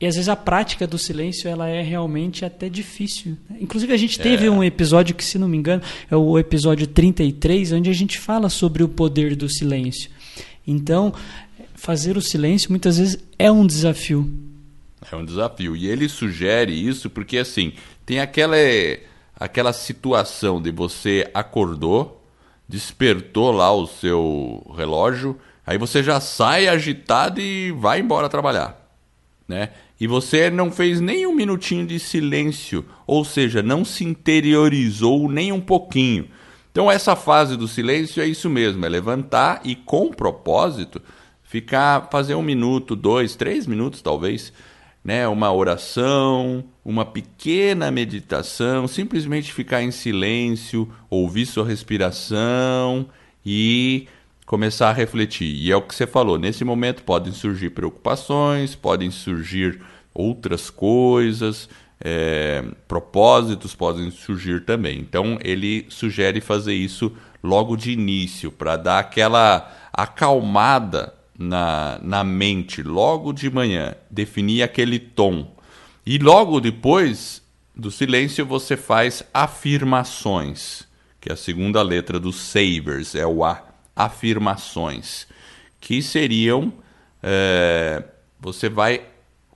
Speaker 2: E às vezes a prática do silêncio ela é realmente até difícil. Inclusive a gente teve é. um episódio que, se não me engano, é o episódio 33, onde a gente fala sobre o poder do silêncio. Então, fazer o silêncio muitas vezes é um desafio.
Speaker 1: É um desafio. E ele sugere isso porque, assim, tem aquela, aquela situação de você acordou, despertou lá o seu relógio, aí você já sai agitado e vai embora trabalhar. Né? E você não fez nem um minutinho de silêncio, ou seja, não se interiorizou nem um pouquinho. Então, essa fase do silêncio é isso mesmo: é levantar e, com propósito, ficar, fazer um minuto, dois, três minutos talvez, né? uma oração, uma pequena meditação, simplesmente ficar em silêncio, ouvir sua respiração e começar a refletir. E é o que você falou: nesse momento podem surgir preocupações, podem surgir outras coisas é, propósitos podem surgir também. Então ele sugere fazer isso logo de início, para dar aquela acalmada na, na mente, logo de manhã, definir aquele tom. E logo depois do silêncio você faz afirmações, que é a segunda letra do Savers, é o A, afirmações, que seriam. É, você vai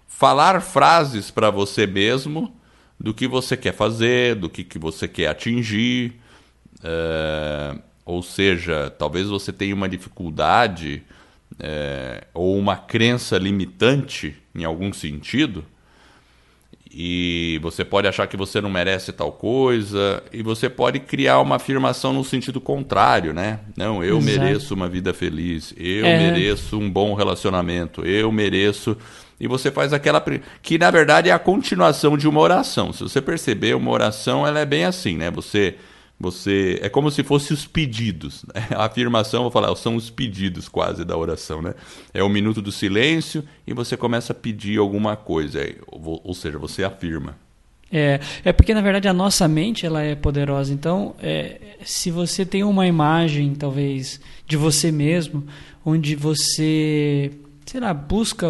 Speaker 1: falar frases para você mesmo do que você quer fazer, do que, que você quer atingir. É, ou seja, talvez você tenha uma dificuldade é, ou uma crença limitante em algum sentido, e você pode achar que você não merece tal coisa, e você pode criar uma afirmação no sentido contrário, né? Não, eu Exato. mereço uma vida feliz, eu é. mereço um bom relacionamento, eu mereço. E você faz aquela. que na verdade é a continuação de uma oração. Se você perceber, uma oração ela é bem assim, né? Você você é como se fosse os pedidos. Né? A afirmação, vou falar, são os pedidos quase da oração, né? É o minuto do silêncio e você começa a pedir alguma coisa, ou seja, você afirma.
Speaker 2: É, é porque na verdade a nossa mente ela é poderosa. Então, é, se você tem uma imagem, talvez, de você mesmo, onde você, sei lá, busca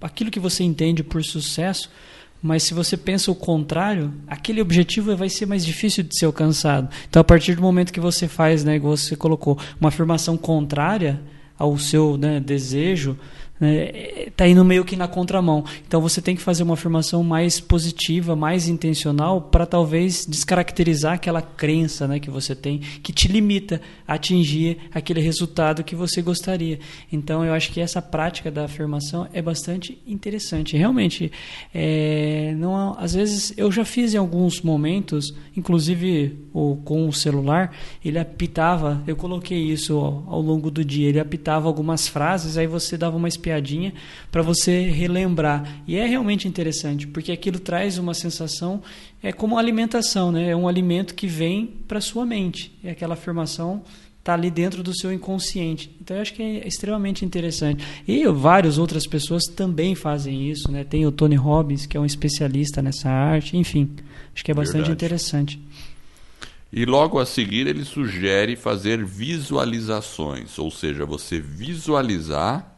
Speaker 2: aquilo que você entende por sucesso, mas se você pensa o contrário, aquele objetivo vai ser mais difícil de ser alcançado. Então, a partir do momento que você faz, né, igual você colocou, uma afirmação contrária ao seu né, desejo, está né, indo meio que na contramão. Então você tem que fazer uma afirmação mais positiva, mais intencional, para talvez descaracterizar aquela crença né, que você tem, que te limita a atingir aquele resultado que você gostaria. Então eu acho que essa prática da afirmação é bastante interessante. Realmente, é, não, às vezes eu já fiz em alguns momentos, inclusive o, com o celular, ele apitava, eu coloquei isso ao, ao longo do dia, ele apitava algumas frases, aí você dava uma para você relembrar. E é realmente interessante, porque aquilo traz uma sensação, é como alimentação, né? é um alimento que vem para sua mente. É aquela afirmação está ali dentro do seu inconsciente. Então eu acho que é extremamente interessante. E várias outras pessoas também fazem isso, né? Tem o Tony Robbins, que é um especialista nessa arte, enfim. Acho que é bastante Verdade. interessante.
Speaker 1: E logo a seguir ele sugere fazer visualizações, ou seja, você visualizar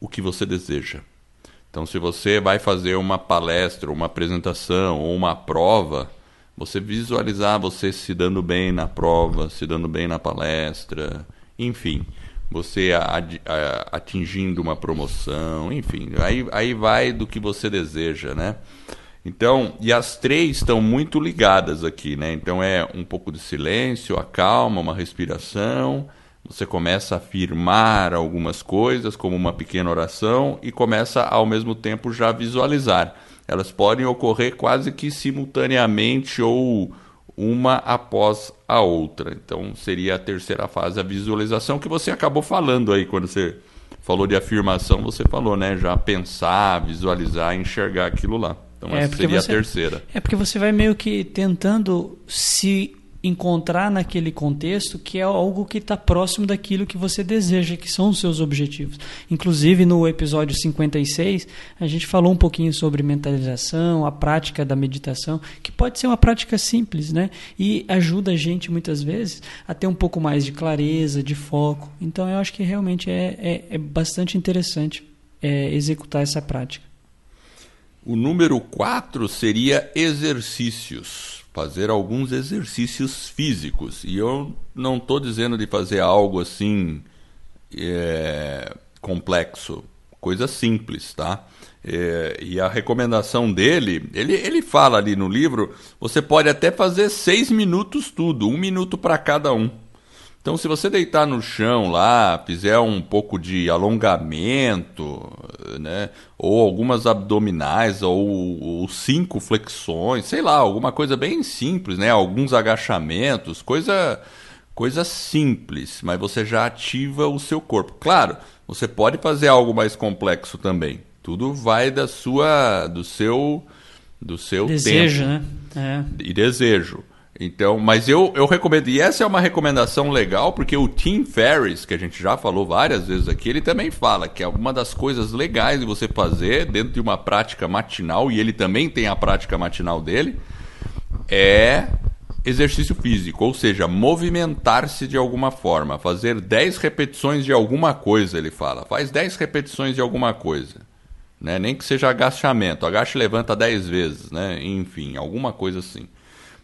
Speaker 1: o que você deseja. Então, se você vai fazer uma palestra, uma apresentação ou uma prova, você visualizar você se dando bem na prova, se dando bem na palestra, enfim, você atingindo uma promoção, enfim, aí, aí vai do que você deseja, né? Então, e as três estão muito ligadas aqui, né? Então é um pouco de silêncio, a calma, uma respiração você começa a afirmar algumas coisas, como uma pequena oração, e começa ao mesmo tempo já visualizar. Elas podem ocorrer quase que simultaneamente ou uma após a outra. Então seria a terceira fase, a visualização, que você acabou falando aí quando você falou de afirmação, você falou, né? Já pensar, visualizar, enxergar aquilo lá. Então é, essa seria
Speaker 2: você,
Speaker 1: a terceira.
Speaker 2: É porque você vai meio que tentando se encontrar naquele contexto que é algo que está próximo daquilo que você deseja, que são os seus objetivos. Inclusive, no episódio 56, a gente falou um pouquinho sobre mentalização, a prática da meditação, que pode ser uma prática simples, né? E ajuda a gente, muitas vezes, a ter um pouco mais de clareza, de foco. Então, eu acho que realmente é, é, é bastante interessante é, executar essa prática.
Speaker 1: O número 4 seria exercícios fazer alguns exercícios físicos. E eu não estou dizendo de fazer algo assim é, complexo, coisa simples, tá? É, e a recomendação dele, ele, ele fala ali no livro, você pode até fazer seis minutos tudo, um minuto para cada um. Então, se você deitar no chão lá, fizer um pouco de alongamento, né, ou algumas abdominais, ou, ou, cinco flexões, sei lá, alguma coisa bem simples, né, alguns agachamentos, coisa, coisa simples, mas você já ativa o seu corpo. Claro, você pode fazer algo mais complexo também. Tudo vai da sua, do seu, do seu
Speaker 2: desejo,
Speaker 1: tempo
Speaker 2: né?
Speaker 1: É. E desejo. Então, mas eu, eu recomendo, e essa é uma recomendação legal, porque o Tim Ferriss, que a gente já falou várias vezes aqui, ele também fala que é uma das coisas legais de você fazer dentro de uma prática matinal, e ele também tem a prática matinal dele, é exercício físico, ou seja, movimentar-se de alguma forma, fazer 10 repetições de alguma coisa, ele fala. Faz 10 repetições de alguma coisa. Né? Nem que seja agachamento, agacha e levanta 10 vezes, né? enfim, alguma coisa assim.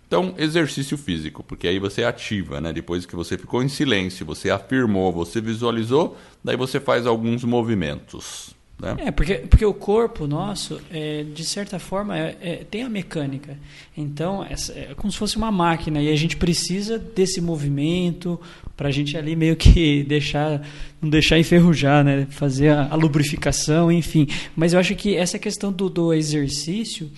Speaker 1: Então, exercício físico, porque aí você ativa, né? Depois que você ficou em silêncio, você afirmou, você visualizou, daí você faz alguns movimentos. Né?
Speaker 2: É, porque, porque o corpo nosso, é, de certa forma, é, é, tem a mecânica. Então, é, como se fosse uma máquina e a gente precisa desse movimento para a gente ali meio que deixar, não deixar enferrujar, né? fazer a, a lubrificação, enfim. Mas eu acho que essa questão do, do exercício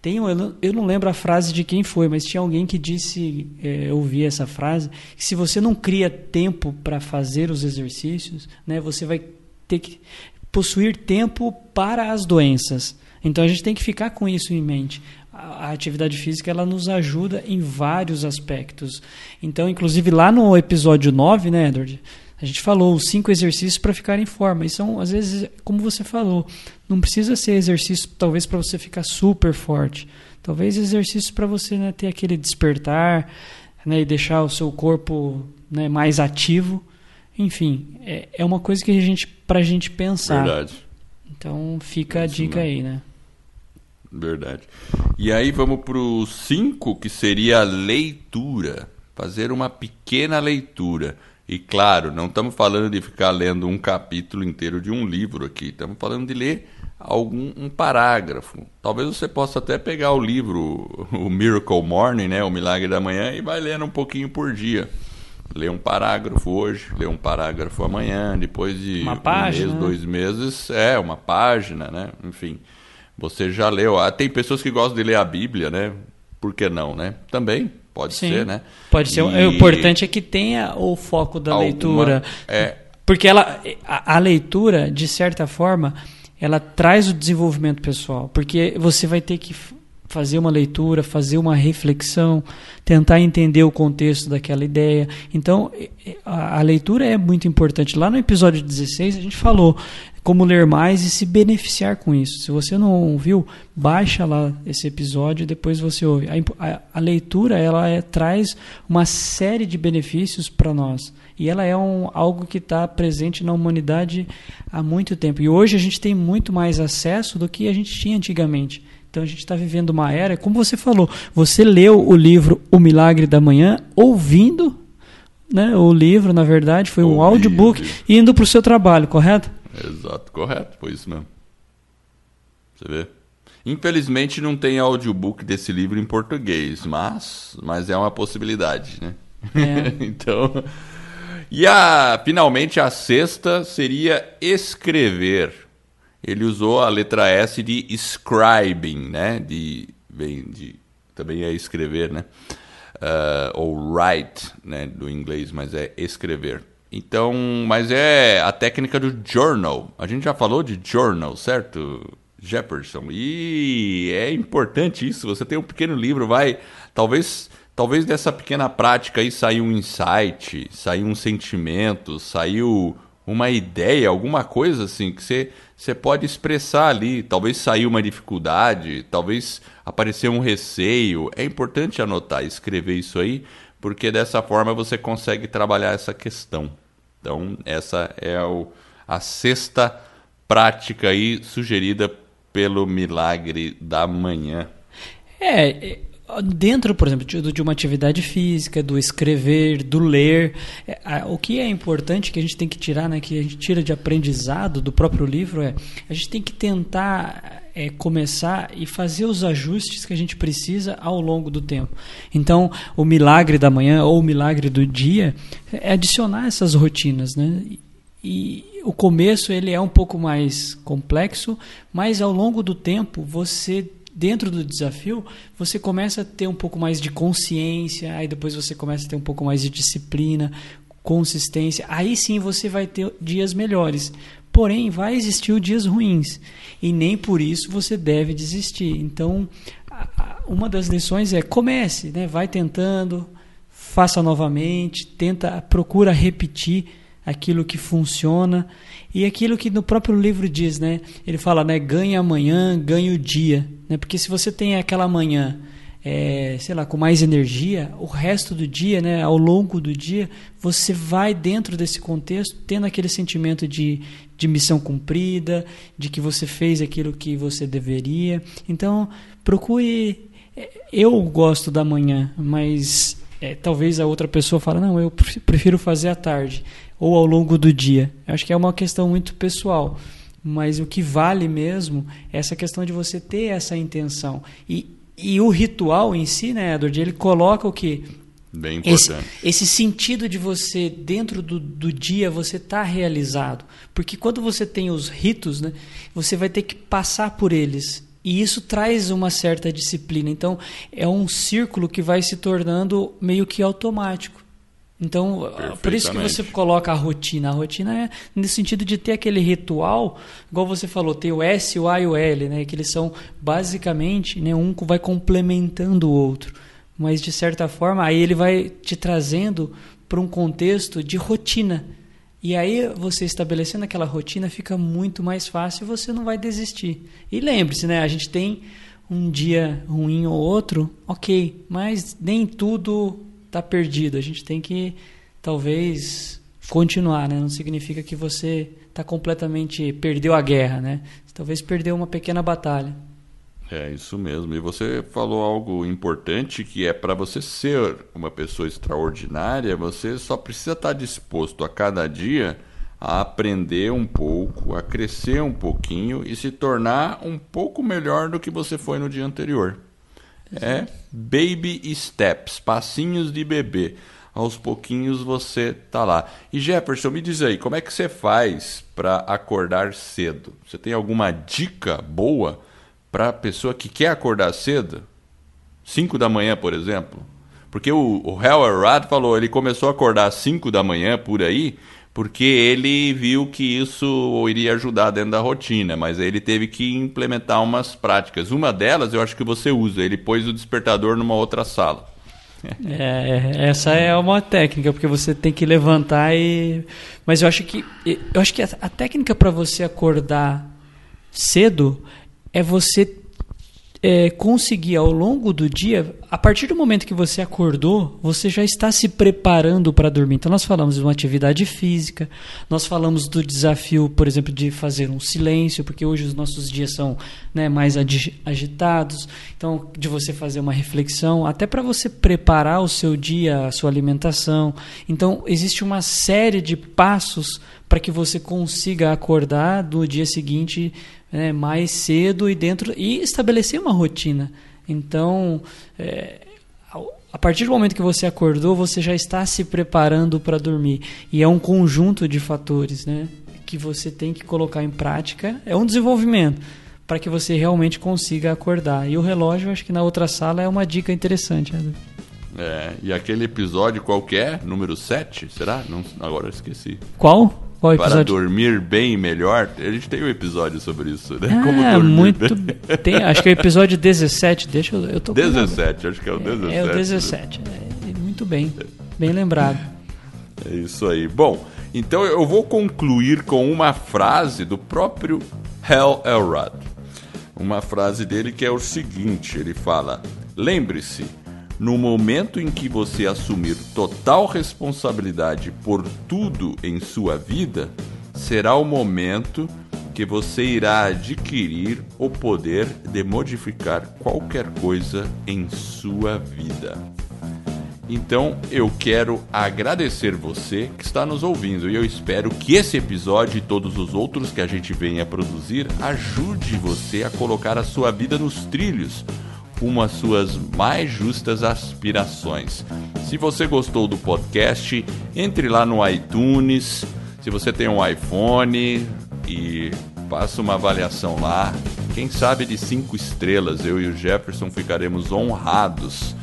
Speaker 2: tem, eu, não, eu não lembro a frase de quem foi, mas tinha alguém que disse, é, eu ouvi essa frase, que se você não cria tempo para fazer os exercícios, né, você vai ter que possuir tempo para as doenças. Então a gente tem que ficar com isso em mente. A, a atividade física ela nos ajuda em vários aspectos. Então, inclusive lá no episódio 9, né, Edward? A gente falou os cinco exercícios para ficar em forma. E são, às vezes, como você falou, não precisa ser exercício talvez para você ficar super forte. Talvez exercício para você né, ter aquele despertar né, e deixar o seu corpo né, mais ativo. Enfim, é, é uma coisa que a gente para a gente pensar.
Speaker 1: Verdade.
Speaker 2: Então fica a dica aí, né?
Speaker 1: Verdade. E aí vamos para o 5, que seria a leitura. Fazer uma pequena leitura. E claro, não estamos falando de ficar lendo um capítulo inteiro de um livro aqui, estamos falando de ler algum um parágrafo. Talvez você possa até pegar o livro, o Miracle Morning, né, o Milagre da Manhã, e vai lendo um pouquinho por dia. Lê um parágrafo hoje, lê um parágrafo amanhã, depois de
Speaker 2: uma página,
Speaker 1: um mês, dois meses, é uma página, né? Enfim, você já leu. Ah, tem pessoas que gostam de ler a Bíblia, né? Por que não, né? Também Pode Sim, ser, né?
Speaker 2: Pode ser. E... O importante é que tenha o foco da Alguma... leitura. É... Porque ela, a, a, leitura, de certa forma, ela traz o desenvolvimento pessoal. Porque você vai ter que fazer uma leitura, fazer uma reflexão, tentar entender o contexto daquela ideia. Então, a, a leitura é muito importante. Lá no episódio 16, a gente falou como ler mais e se beneficiar com isso. Se você não viu, baixa lá esse episódio e depois você ouve. A, a, a leitura ela é, traz uma série de benefícios para nós e ela é um, algo que está presente na humanidade há muito tempo. E hoje a gente tem muito mais acesso do que a gente tinha antigamente. Então a gente está vivendo uma era, como você falou, você leu o livro O Milagre da Manhã ouvindo né, o livro, na verdade, foi um audiobook indo para o seu trabalho, correto?
Speaker 1: Exato, correto, foi isso mesmo. Você vê? Infelizmente não tem audiobook desse livro em português, mas, mas é uma possibilidade, né? É. então, e a finalmente a sexta seria escrever. Ele usou a letra S de scribing, né? De vem de também é escrever, né? Uh, ou write, né? Do inglês, mas é escrever. Então, mas é a técnica do journal. A gente já falou de journal, certo, Jefferson? E é importante isso. Você tem um pequeno livro, vai. Talvez, talvez dessa pequena prática aí saiu um insight, saiu um sentimento, saiu uma ideia, alguma coisa assim que você, você pode expressar ali. Talvez saiu uma dificuldade, talvez apareceu um receio. É importante anotar, escrever isso aí porque dessa forma você consegue trabalhar essa questão. Então, essa é o, a sexta prática aí sugerida pelo milagre da manhã.
Speaker 2: É, dentro, por exemplo, de, uma atividade física, do escrever, do ler, é, o que é importante que a gente tem que tirar, né, que a gente tira de aprendizado do próprio livro é a gente tem que tentar é, começar e fazer os ajustes que a gente precisa ao longo do tempo. Então, o milagre da manhã ou o milagre do dia é adicionar essas rotinas, né? E o começo ele é um pouco mais complexo, mas ao longo do tempo você dentro do desafio, você começa a ter um pouco mais de consciência, aí depois você começa a ter um pouco mais de disciplina, consistência. Aí sim você vai ter dias melhores. Porém, vai existir dias ruins e nem por isso você deve desistir. Então, uma das lições é comece, né? vai tentando, faça novamente, tenta, procura repetir aquilo que funciona e aquilo que no próprio livro diz, né? Ele fala, né? Ganhe amanhã, ganhe o dia, né? Porque se você tem aquela manhã, é, sei lá, com mais energia, o resto do dia, né? Ao longo do dia, você vai dentro desse contexto tendo aquele sentimento de, de missão cumprida, de que você fez aquilo que você deveria. Então, procure. É, eu gosto da manhã, mas é, talvez a outra pessoa fale, não, eu prefiro fazer à tarde ou ao longo do dia. Eu acho que é uma questão muito pessoal. Mas o que vale mesmo é essa questão de você ter essa intenção. E, e o ritual em si, né, Edward, ele coloca o que?
Speaker 1: Bem importante.
Speaker 2: Esse, esse, sentido de você, dentro do, do dia, você estar tá realizado. Porque quando você tem os ritos, né, você vai ter que passar por eles. E isso traz uma certa disciplina. Então, é um círculo que vai se tornando meio que automático. Então, por isso que você coloca a rotina. A rotina é nesse sentido de ter aquele ritual, igual você falou, tem o S, o A e o L, né? Que eles são basicamente, né? Um vai complementando o outro. Mas de certa forma, aí ele vai te trazendo para um contexto de rotina. E aí você estabelecendo aquela rotina fica muito mais fácil e você não vai desistir. E lembre-se, né? A gente tem um dia ruim ou outro, ok, mas nem tudo está perdido. A gente tem que talvez continuar, né? Não significa que você está completamente perdeu a guerra, né? Talvez perdeu uma pequena batalha.
Speaker 1: É isso mesmo. E você falou algo importante que é para você ser uma pessoa extraordinária, você só precisa estar tá disposto a cada dia a aprender um pouco, a crescer um pouquinho e se tornar um pouco melhor do que você foi no dia anterior. É baby steps, passinhos de bebê. Aos pouquinhos você tá lá. E Jefferson, me diz aí, como é que você faz para acordar cedo? Você tem alguma dica boa? para pessoa que quer acordar cedo, 5 da manhã, por exemplo. Porque o, o Howard falou, ele começou a acordar às 5 da manhã por aí, porque ele viu que isso iria ajudar dentro da rotina, mas ele teve que implementar umas práticas. Uma delas eu acho que você usa, ele pôs o despertador numa outra sala.
Speaker 2: É, essa é uma técnica, porque você tem que levantar e. Mas eu acho que eu acho que a, a técnica para você acordar cedo é você é, conseguir ao longo do dia, a partir do momento que você acordou, você já está se preparando para dormir. Então, nós falamos de uma atividade física, nós falamos do desafio, por exemplo, de fazer um silêncio, porque hoje os nossos dias são né, mais agitados. Então, de você fazer uma reflexão, até para você preparar o seu dia, a sua alimentação. Então, existe uma série de passos para que você consiga acordar no dia seguinte né, mais cedo e dentro e estabelecer uma rotina. Então, é, a partir do momento que você acordou, você já está se preparando para dormir. E é um conjunto de fatores né, que você tem que colocar em prática. É um desenvolvimento para que você realmente consiga acordar. E o relógio, acho que na outra sala é uma dica interessante. Né?
Speaker 1: É, e aquele episódio qualquer, número 7, será? Não, agora eu esqueci.
Speaker 2: Qual? Qual
Speaker 1: episódio? Para dormir bem e melhor. A gente tem um episódio sobre isso, né?
Speaker 2: Ah, Como dormir muito. Bem. Tem, acho que é o episódio 17. Deixa eu. eu tô
Speaker 1: 17, acho que é o 17.
Speaker 2: É, é o 17. É, muito bem. Bem lembrado.
Speaker 1: É isso aí. Bom, então eu vou concluir com uma frase do próprio Hal Elrod. Uma frase dele que é o seguinte: ele fala, lembre-se no momento em que você assumir total responsabilidade por tudo em sua vida, será o momento que você irá adquirir o poder de modificar qualquer coisa em sua vida. Então eu quero agradecer você que está nos ouvindo e eu espero que esse episódio e todos os outros que a gente venha produzir ajude você a colocar a sua vida nos trilhos rumo às suas mais justas aspirações. Se você gostou do podcast, entre lá no iTunes. Se você tem um iPhone e faça uma avaliação lá. Quem sabe de cinco estrelas, eu e o Jefferson ficaremos honrados.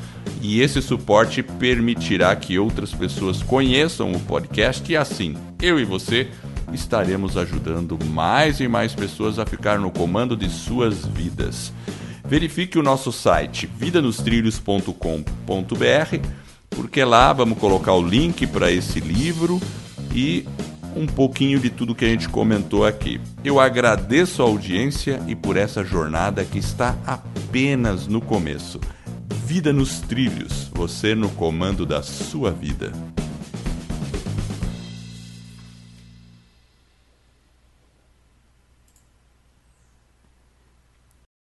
Speaker 1: E esse suporte permitirá que outras pessoas conheçam o podcast e assim, eu e você estaremos ajudando mais e mais pessoas a ficar no comando de suas vidas. Verifique o nosso site vidanostrilhos.com.br, porque lá vamos colocar o link para esse livro e um pouquinho de tudo que a gente comentou aqui. Eu agradeço a audiência e por essa jornada que está apenas no começo. Vida nos trilhos, você no comando da sua vida.